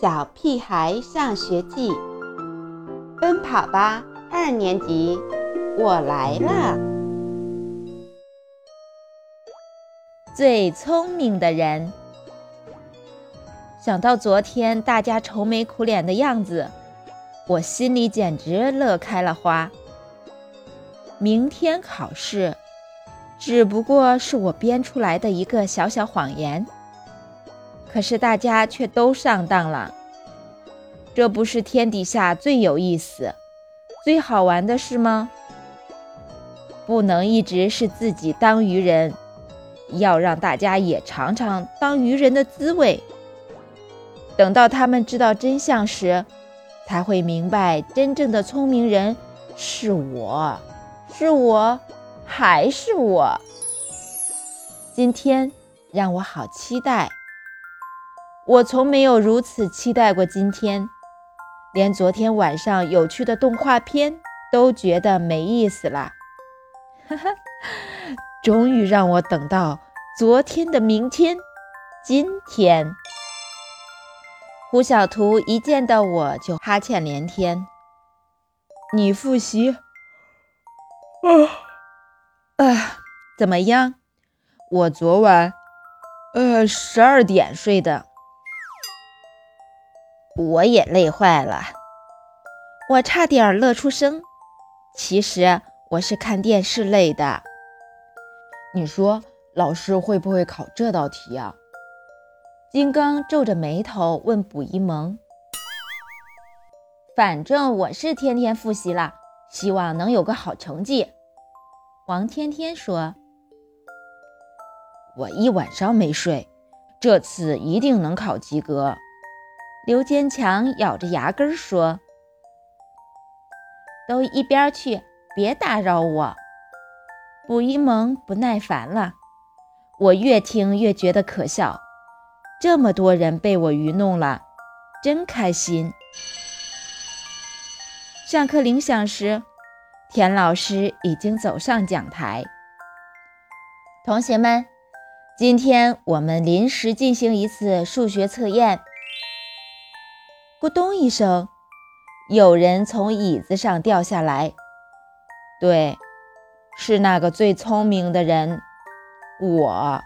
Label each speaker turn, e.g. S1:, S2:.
S1: 小屁孩上学记》，奔跑吧二年级，我来了。
S2: 最聪明的人，想到昨天大家愁眉苦脸的样子，我心里简直乐开了花。明天考试，只不过是我编出来的一个小小谎言。可是大家却都上当了，这不是天底下最有意思、最好玩的事吗？不能一直是自己当愚人，要让大家也尝尝当愚人的滋味。等到他们知道真相时，才会明白真正的聪明人是我，是我，还是我。今天让我好期待。我从没有如此期待过今天，连昨天晚上有趣的动画片都觉得没意思了。哈哈，终于让我等到昨天的明天，今天。胡小图一见到我就哈欠连天。你复习？啊啊，怎么样？我昨晚，呃，十二点睡的。我也累坏了，我差点乐出声。其实我是看电视累的。你说老师会不会考这道题啊？金刚皱着眉头问卜一萌。反正我是天天复习了，希望能有个好成绩。王天天说：“我一晚上没睡，这次一定能考及格。”刘坚强咬着牙根说：“都一边去，别打扰我。”卜一萌不耐烦了。我越听越觉得可笑，这么多人被我愚弄了，真开心。上课铃响时，田老师已经走上讲台。同学们，今天我们临时进行一次数学测验。咕咚一声，有人从椅子上掉下来。对，是那个最聪明的人，我。